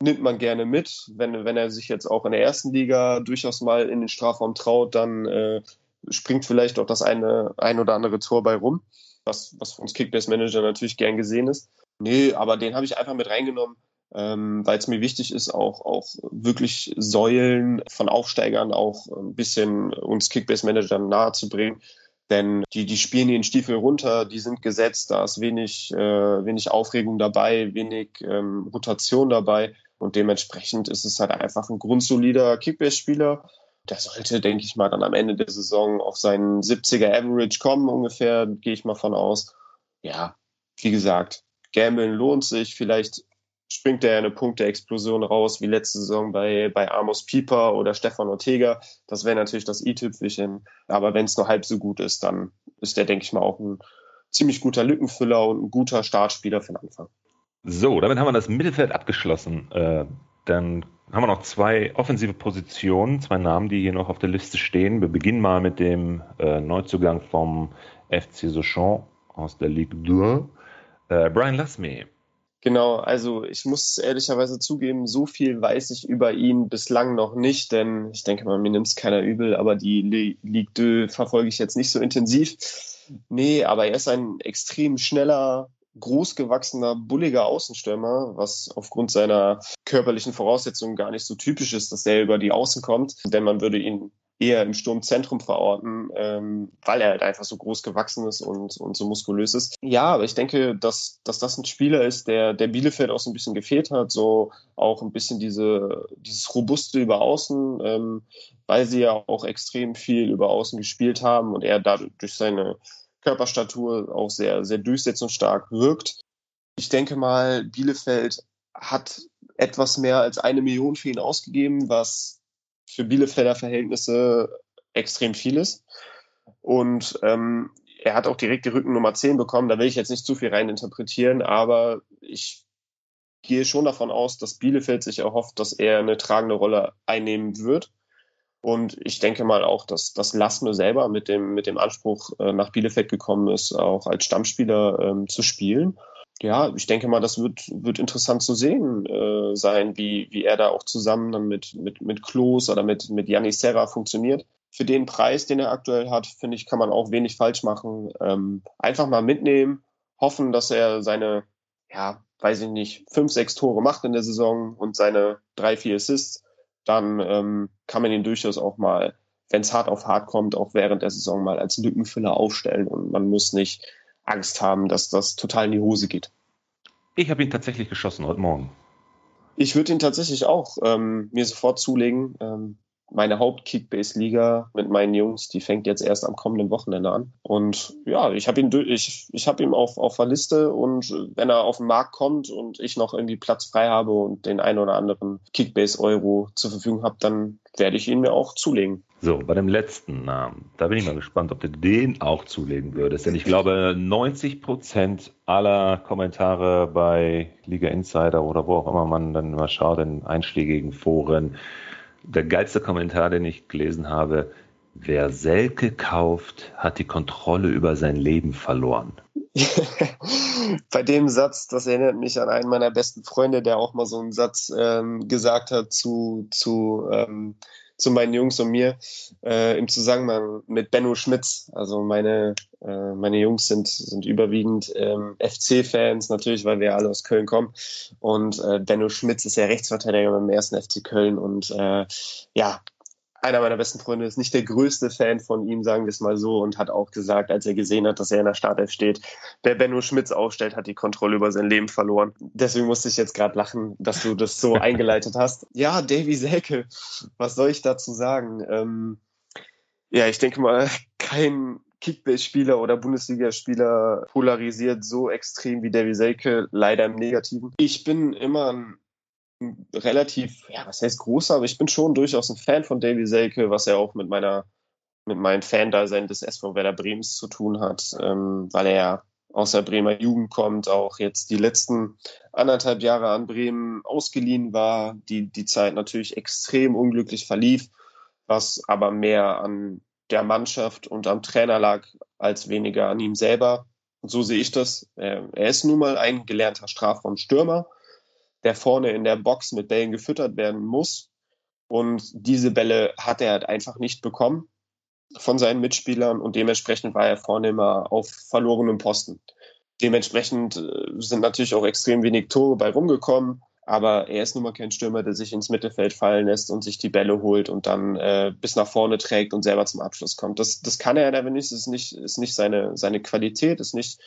nimmt man gerne mit. Wenn, wenn er sich jetzt auch in der ersten Liga durchaus mal in den Strafraum traut, dann äh, springt vielleicht auch das eine ein oder andere Tor bei rum, was, was für uns Kickbase-Manager natürlich gern gesehen ist. Nee, aber den habe ich einfach mit reingenommen, ähm, weil es mir wichtig ist, auch, auch wirklich Säulen von Aufsteigern auch ein bisschen uns Kickbase-Managern nahe zu bringen. Denn die, die spielen ihren Stiefel runter, die sind gesetzt, da ist wenig, äh, wenig Aufregung dabei, wenig ähm, Rotation dabei. Und dementsprechend ist es halt einfach ein grundsolider Kickbase-Spieler. Der sollte, denke ich mal, dann am Ende der Saison auf seinen 70er Average kommen, ungefähr, gehe ich mal von aus. Ja, wie gesagt, Gambeln lohnt sich. Vielleicht springt er eine Punkte-Explosion raus, wie letzte Saison bei, bei Amos Pieper oder Stefan Ortega. Das wäre natürlich das i-Tüpfelchen. Aber wenn es nur halb so gut ist, dann ist der, denke ich mal, auch ein ziemlich guter Lückenfüller und ein guter Startspieler für den Anfang. So, damit haben wir das Mittelfeld abgeschlossen. Äh, dann haben wir noch zwei offensive Positionen, zwei Namen, die hier noch auf der Liste stehen. Wir beginnen mal mit dem äh, Neuzugang vom FC Sochaux aus der Ligue 2. Äh, Brian Lasme Genau, also ich muss ehrlicherweise zugeben, so viel weiß ich über ihn bislang noch nicht, denn ich denke mal, mir nimmt es keiner übel, aber die Ligue 2 verfolge ich jetzt nicht so intensiv. Nee, aber er ist ein extrem schneller, großgewachsener, bulliger Außenstürmer, was aufgrund seiner körperlichen Voraussetzungen gar nicht so typisch ist, dass er über die Außen kommt, denn man würde ihn eher im Sturmzentrum verorten, ähm, weil er halt einfach so groß gewachsen ist und, und so muskulös ist. Ja, aber ich denke, dass, dass das ein Spieler ist, der, der Bielefeld auch so ein bisschen gefehlt hat, so auch ein bisschen diese, dieses Robuste über Außen, ähm, weil sie ja auch extrem viel über Außen gespielt haben und er dadurch durch seine Körperstatur auch sehr, sehr durchsetzungsstark wirkt. Ich denke mal, Bielefeld hat etwas mehr als eine Million für ihn ausgegeben, was für Bielefelder Verhältnisse extrem viel ist. Und ähm, er hat auch direkt die Rückennummer 10 bekommen. Da will ich jetzt nicht zu viel rein interpretieren, aber ich gehe schon davon aus, dass Bielefeld sich erhofft, dass er eine tragende Rolle einnehmen wird. Und ich denke mal auch, dass, dass Lassme selber mit dem, mit dem Anspruch äh, nach Bielefeld gekommen ist, auch als Stammspieler ähm, zu spielen ja, ich denke mal, das wird, wird interessant zu sehen äh, sein, wie, wie er da auch zusammen dann mit, mit, mit Klos oder mit, mit Yannis Serra funktioniert. Für den Preis, den er aktuell hat, finde ich, kann man auch wenig falsch machen. Ähm, einfach mal mitnehmen, hoffen, dass er seine, ja, weiß ich nicht, fünf, sechs Tore macht in der Saison und seine drei, vier Assists. Dann ähm, kann man ihn durchaus auch mal, wenn es hart auf hart kommt, auch während der Saison mal als Lückenfüller aufstellen und man muss nicht Angst haben, dass das total in die Hose geht. Ich habe ihn tatsächlich geschossen heute Morgen. Ich würde ihn tatsächlich auch ähm, mir sofort zulegen. Ähm, meine Haupt-Kickbase-Liga mit meinen Jungs, die fängt jetzt erst am kommenden Wochenende an. Und ja, ich habe ihn, ich, ich habe ihn auf, auf der Liste und wenn er auf den Markt kommt und ich noch irgendwie Platz frei habe und den einen oder anderen Kickbase-Euro zur Verfügung habe, dann werde ich ihn mir auch zulegen. So, bei dem letzten Namen, da bin ich mal gespannt, ob du den auch zulegen würdest. Denn ich glaube, 90 Prozent aller Kommentare bei Liga Insider oder wo auch immer man dann mal schaut, in einschlägigen Foren, der geilste Kommentar, den ich gelesen habe, wer Selke kauft, hat die Kontrolle über sein Leben verloren. Bei dem Satz, das erinnert mich an einen meiner besten Freunde, der auch mal so einen Satz ähm, gesagt hat zu, zu, ähm, zu meinen Jungs und mir äh, im Zusammenhang mit Benno Schmitz. Also meine, äh, meine Jungs sind, sind überwiegend ähm, FC-Fans, natürlich, weil wir alle aus Köln kommen. Und äh, Benno Schmitz ist ja Rechtsverteidiger beim ersten FC Köln und äh, ja, einer meiner besten Freunde ist nicht der größte Fan von ihm, sagen wir es mal so, und hat auch gesagt, als er gesehen hat, dass er in der Startelf steht, wer Benno Schmitz aufstellt, hat die Kontrolle über sein Leben verloren. Deswegen musste ich jetzt gerade lachen, dass du das so eingeleitet hast. Ja, Davy Selke, was soll ich dazu sagen? Ähm, ja, ich denke mal, kein Kickbase-Spieler oder Bundesligaspieler polarisiert so extrem wie Davy Selke, leider im Negativen. Ich bin immer ein relativ, ja, was heißt großer, aber ich bin schon durchaus ein Fan von Davy Selke, was ja auch mit meiner, mit meinem Fan-Dasein des SV Werder Brems zu tun hat, ähm, weil er ja aus der Bremer Jugend kommt, auch jetzt die letzten anderthalb Jahre an Bremen ausgeliehen war, die die Zeit natürlich extrem unglücklich verlief, was aber mehr an der Mannschaft und am Trainer lag als weniger an ihm selber. So sehe ich das. Er ist nun mal ein gelernter Strafraumstürmer der vorne in der Box mit Bällen gefüttert werden muss. Und diese Bälle hat er halt einfach nicht bekommen von seinen Mitspielern und dementsprechend war er vorne immer auf verlorenem Posten. Dementsprechend äh, sind natürlich auch extrem wenig Tore bei rumgekommen, aber er ist nun mal kein Stürmer, der sich ins Mittelfeld fallen lässt und sich die Bälle holt und dann äh, bis nach vorne trägt und selber zum Abschluss kommt. Das, das kann er das ist nicht, ist nicht seine, seine Qualität, ist nicht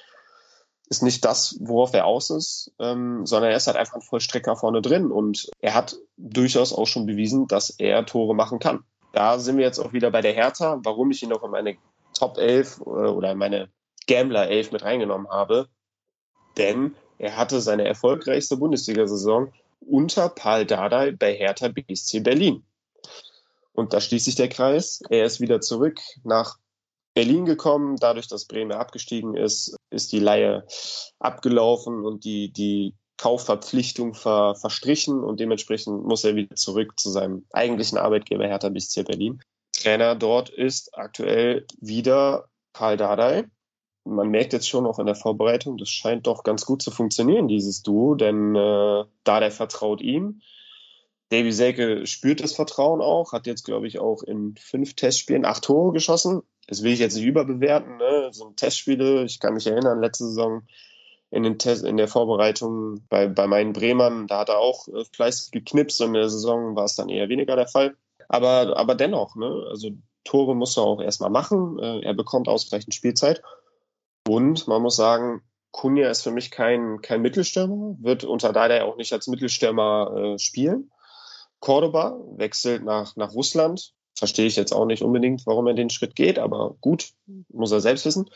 ist nicht das, worauf er aus ist, ähm, sondern er ist halt einfach ein Vollstrecker vorne drin und er hat durchaus auch schon bewiesen, dass er Tore machen kann. Da sind wir jetzt auch wieder bei der Hertha, warum ich ihn auch in meine Top 11 äh, oder in meine Gambler 11 mit reingenommen habe. Denn er hatte seine erfolgreichste Bundesliga-Saison unter Paul Dardai bei Hertha BSC Berlin. Und da schließt sich der Kreis. Er ist wieder zurück nach Berlin gekommen. Dadurch, dass Bremen abgestiegen ist, ist die Laie abgelaufen und die, die Kaufverpflichtung ver, verstrichen und dementsprechend muss er wieder zurück zu seinem eigentlichen Arbeitgeber Hertha BSC Berlin. Trainer dort ist aktuell wieder Karl Dardai. Man merkt jetzt schon auch in der Vorbereitung, das scheint doch ganz gut zu funktionieren, dieses Duo, denn äh, Dardai vertraut ihm. Davy Selke spürt das Vertrauen auch, hat jetzt, glaube ich, auch in fünf Testspielen acht Tore geschossen das will ich jetzt nicht überbewerten, ne? so Testspiele, ich kann mich erinnern, letzte Saison in, den Test, in der Vorbereitung bei, bei meinen Bremern, da hat er auch äh, fleißig geknipst und in der Saison war es dann eher weniger der Fall. Aber, aber dennoch, ne? also Tore muss er auch erstmal machen, äh, er bekommt ausreichend Spielzeit und man muss sagen, Kunja ist für mich kein, kein Mittelstürmer, wird unter Dada auch nicht als Mittelstürmer äh, spielen. Cordoba wechselt nach, nach Russland, verstehe ich jetzt auch nicht unbedingt, warum er den Schritt geht, aber gut, muss er selbst wissen.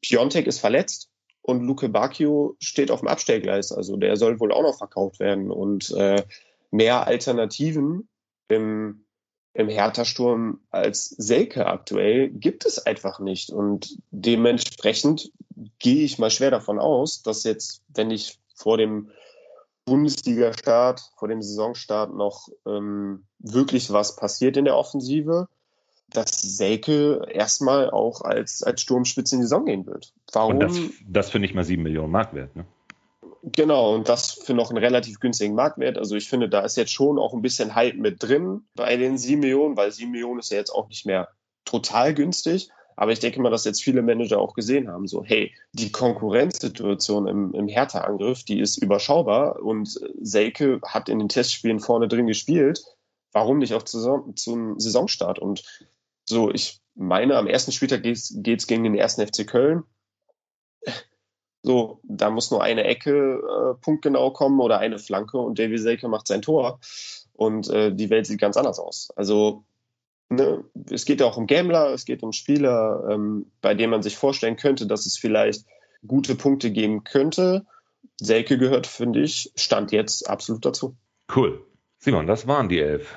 Piontek ist verletzt und Luke Bacchio steht auf dem Abstellgleis, also der soll wohl auch noch verkauft werden. Und äh, mehr Alternativen im, im Hertha-Sturm als Selke aktuell gibt es einfach nicht. Und dementsprechend gehe ich mal schwer davon aus, dass jetzt, wenn ich vor dem Bundesliga-Start, vor dem Saisonstart noch ähm, wirklich was passiert in der Offensive, dass Selke erstmal auch als, als Sturmspitze in die Saison gehen wird. Warum? Und das, das für nicht mal sieben Millionen Marktwert, ne? Genau, und das für noch einen relativ günstigen Marktwert. Also ich finde, da ist jetzt schon auch ein bisschen Hype mit drin bei den sieben Millionen, weil sieben Millionen ist ja jetzt auch nicht mehr total günstig. Aber ich denke mal, dass jetzt viele Manager auch gesehen haben, so, hey, die Konkurrenzsituation im, im Hertha-Angriff, die ist überschaubar und Selke hat in den Testspielen vorne drin gespielt. Warum nicht auch zum, zum Saisonstart? Und so, ich meine, am ersten Spieltag geht es gegen den ersten FC Köln. So, da muss nur eine Ecke äh, punktgenau kommen oder eine Flanke und Davy Selke macht sein Tor und äh, die Welt sieht ganz anders aus. Also ne, es geht ja auch um Gambler, es geht um Spieler, ähm, bei denen man sich vorstellen könnte, dass es vielleicht gute Punkte geben könnte. Selke gehört, finde ich, stand jetzt absolut dazu. Cool. Simon, das waren die elf.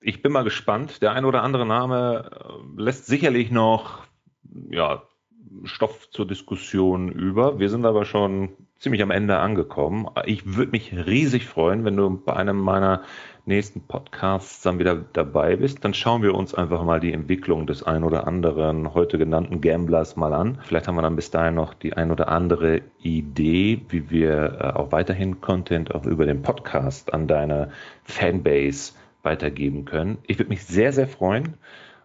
Ich bin mal gespannt. Der ein oder andere Name äh, lässt sicherlich noch ja, Stoff zur Diskussion über. Wir sind aber schon ziemlich am Ende angekommen. Ich würde mich riesig freuen, wenn du bei einem meiner nächsten Podcasts dann wieder dabei bist. Dann schauen wir uns einfach mal die Entwicklung des ein oder anderen heute genannten Gamblers mal an. Vielleicht haben wir dann bis dahin noch die ein oder andere Idee, wie wir äh, auch weiterhin Content auch über den Podcast an deine Fanbase weitergeben können. Ich würde mich sehr, sehr freuen.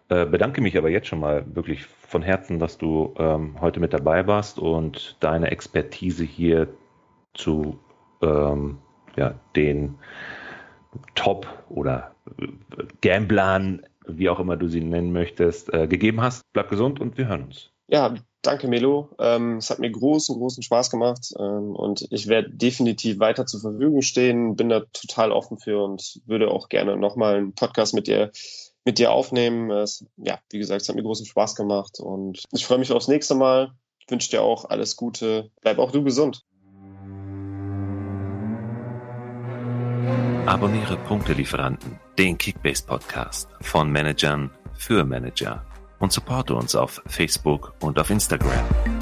Äh, bedanke mich aber jetzt schon mal wirklich von Herzen, dass du ähm, heute mit dabei warst und deine Expertise hier zu ähm, ja, den Top oder äh, Gamblern, wie auch immer du sie nennen möchtest, äh, gegeben hast. Bleib gesund und wir hören uns. Ja, danke Melo. Ähm, es hat mir großen, großen Spaß gemacht ähm, und ich werde definitiv weiter zur Verfügung stehen, bin da total offen für und würde auch gerne nochmal einen Podcast mit dir mit dir aufnehmen. Es, ja, wie gesagt, es hat mir großen Spaß gemacht und ich freue mich aufs nächste Mal. Wünsche dir auch alles Gute. Bleib auch du gesund. Abonniere Punktelieferanten, den Kickbase Podcast von Managern für Manager und supporte uns auf Facebook und auf Instagram.